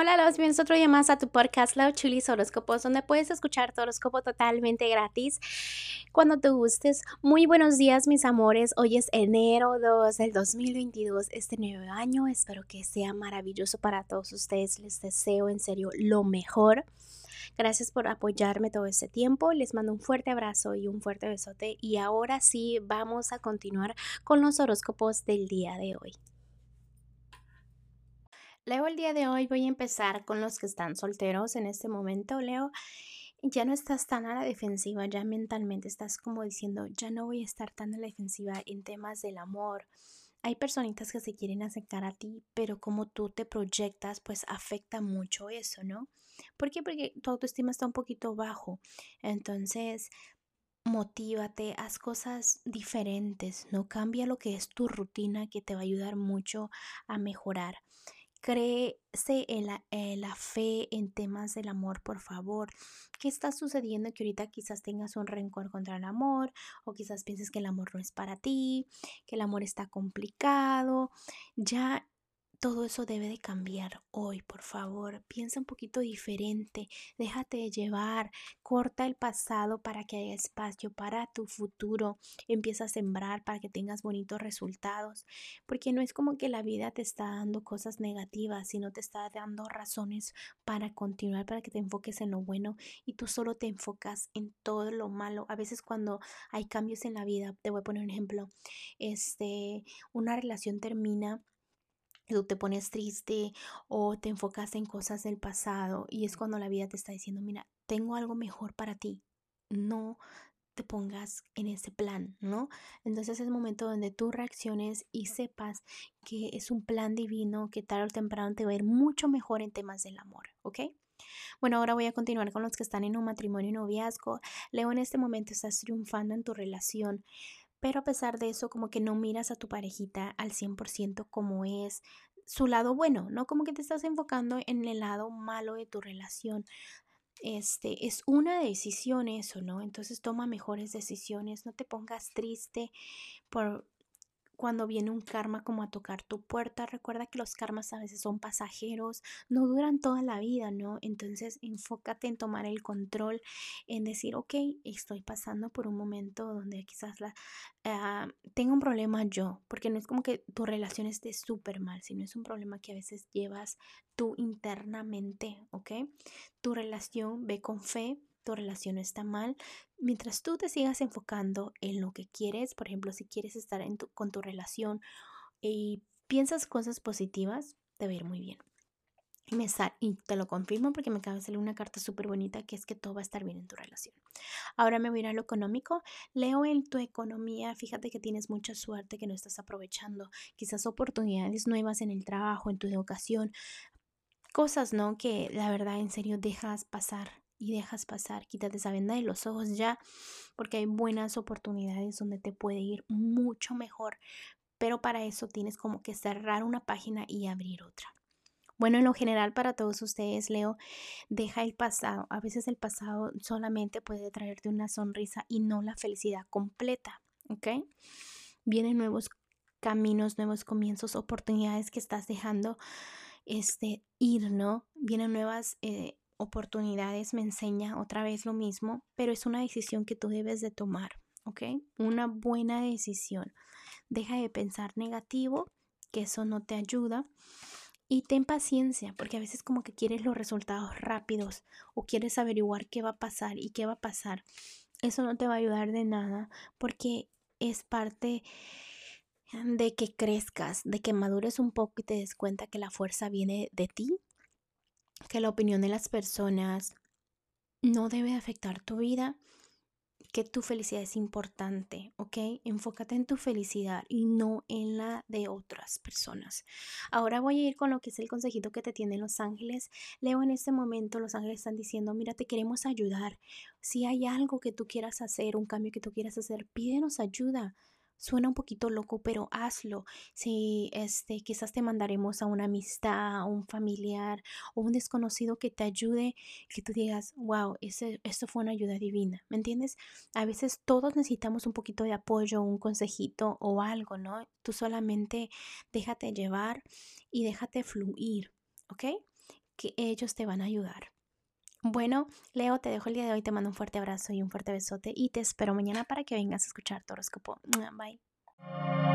Hola, los bienvenidos otro día más a tu podcast Love Chulis Horóscopos, donde puedes escuchar tu horóscopo totalmente gratis cuando te gustes. Muy buenos días, mis amores. Hoy es enero 2 del 2022, este nuevo año. Espero que sea maravilloso para todos ustedes. Les deseo en serio lo mejor. Gracias por apoyarme todo este tiempo. Les mando un fuerte abrazo y un fuerte besote. Y ahora sí, vamos a continuar con los horóscopos del día de hoy. Leo, el día de hoy voy a empezar con los que están solteros en este momento. Leo, ya no estás tan a la defensiva, ya mentalmente estás como diciendo, ya no voy a estar tan a la defensiva en temas del amor. Hay personitas que se quieren acercar a ti, pero como tú te proyectas, pues afecta mucho eso, ¿no? ¿Por qué? Porque tu autoestima está un poquito bajo. Entonces, motívate, haz cosas diferentes, no cambia lo que es tu rutina que te va a ayudar mucho a mejorar. Créese la, la, fe en temas del amor, por favor. ¿Qué está sucediendo que ahorita quizás tengas un rencor contra el amor o quizás pienses que el amor no es para ti, que el amor está complicado? Ya todo eso debe de cambiar hoy, por favor. Piensa un poquito diferente, déjate llevar, corta el pasado para que haya espacio para tu futuro. Empieza a sembrar para que tengas bonitos resultados, porque no es como que la vida te está dando cosas negativas, sino te está dando razones para continuar, para que te enfoques en lo bueno y tú solo te enfocas en todo lo malo. A veces cuando hay cambios en la vida, te voy a poner un ejemplo, este, una relación termina tú te pones triste o te enfocas en cosas del pasado y es cuando la vida te está diciendo, mira, tengo algo mejor para ti. No te pongas en ese plan, ¿no? Entonces es el momento donde tú reacciones y sepas que es un plan divino que tarde o temprano te va a ir mucho mejor en temas del amor, ¿ok? Bueno, ahora voy a continuar con los que están en un matrimonio y noviazgo. Leo, en este momento estás triunfando en tu relación pero a pesar de eso como que no miras a tu parejita al 100% como es su lado bueno, ¿no? Como que te estás enfocando en el lado malo de tu relación. Este es una decisión eso, ¿no? Entonces toma mejores decisiones, no te pongas triste por cuando viene un karma como a tocar tu puerta, recuerda que los karmas a veces son pasajeros, no duran toda la vida, ¿no? Entonces enfócate en tomar el control, en decir, ok, estoy pasando por un momento donde quizás la, ah, tengo un problema yo, porque no es como que tu relación esté súper mal, sino es un problema que a veces llevas tú internamente, ¿ok? Tu relación ve con fe, tu relación está mal, mientras tú te sigas enfocando en lo que quieres, por ejemplo, si quieres estar en con tu relación y piensas cosas positivas, te va a ir muy bien. Y, me y te lo confirmo porque me acaba de salir una carta súper bonita que es que todo va a estar bien en tu relación. Ahora me voy a ir a lo económico. Leo en tu economía, fíjate que tienes mucha suerte que no estás aprovechando. Quizás oportunidades nuevas en el trabajo, en tu educación. Cosas, ¿no? Que la verdad en serio dejas pasar y dejas pasar, quítate esa venda de los ojos ya, porque hay buenas oportunidades donde te puede ir mucho mejor, pero para eso tienes como que cerrar una página y abrir otra. Bueno, en lo general para todos ustedes, Leo, deja el pasado. A veces el pasado solamente puede traerte una sonrisa y no la felicidad completa, ¿ok? Vienen nuevos caminos, nuevos comienzos, oportunidades que estás dejando este, ir, ¿no? Vienen nuevas eh, oportunidades me enseña otra vez lo mismo, pero es una decisión que tú debes de tomar, ¿ok? Una buena decisión. Deja de pensar negativo, que eso no te ayuda. Y ten paciencia, porque a veces como que quieres los resultados rápidos o quieres averiguar qué va a pasar y qué va a pasar. Eso no te va a ayudar de nada porque es parte de que crezcas, de que madures un poco y te des cuenta que la fuerza viene de ti que la opinión de las personas no debe afectar tu vida, que tu felicidad es importante, ¿ok? Enfócate en tu felicidad y no en la de otras personas. Ahora voy a ir con lo que es el consejito que te tienen los ángeles. Leo en este momento, los ángeles están diciendo, mira, te queremos ayudar. Si hay algo que tú quieras hacer, un cambio que tú quieras hacer, pídenos ayuda. Suena un poquito loco, pero hazlo. Si este, quizás te mandaremos a una amistad, a un familiar o un desconocido que te ayude, que tú digas, wow, ese, esto fue una ayuda divina. ¿Me entiendes? A veces todos necesitamos un poquito de apoyo, un consejito o algo, ¿no? Tú solamente déjate llevar y déjate fluir, ¿ok? que ellos te van a ayudar. Bueno, Leo, te dejo el día de hoy, te mando un fuerte abrazo y un fuerte besote y te espero mañana para que vengas a escuchar tu horóscopo. Bye.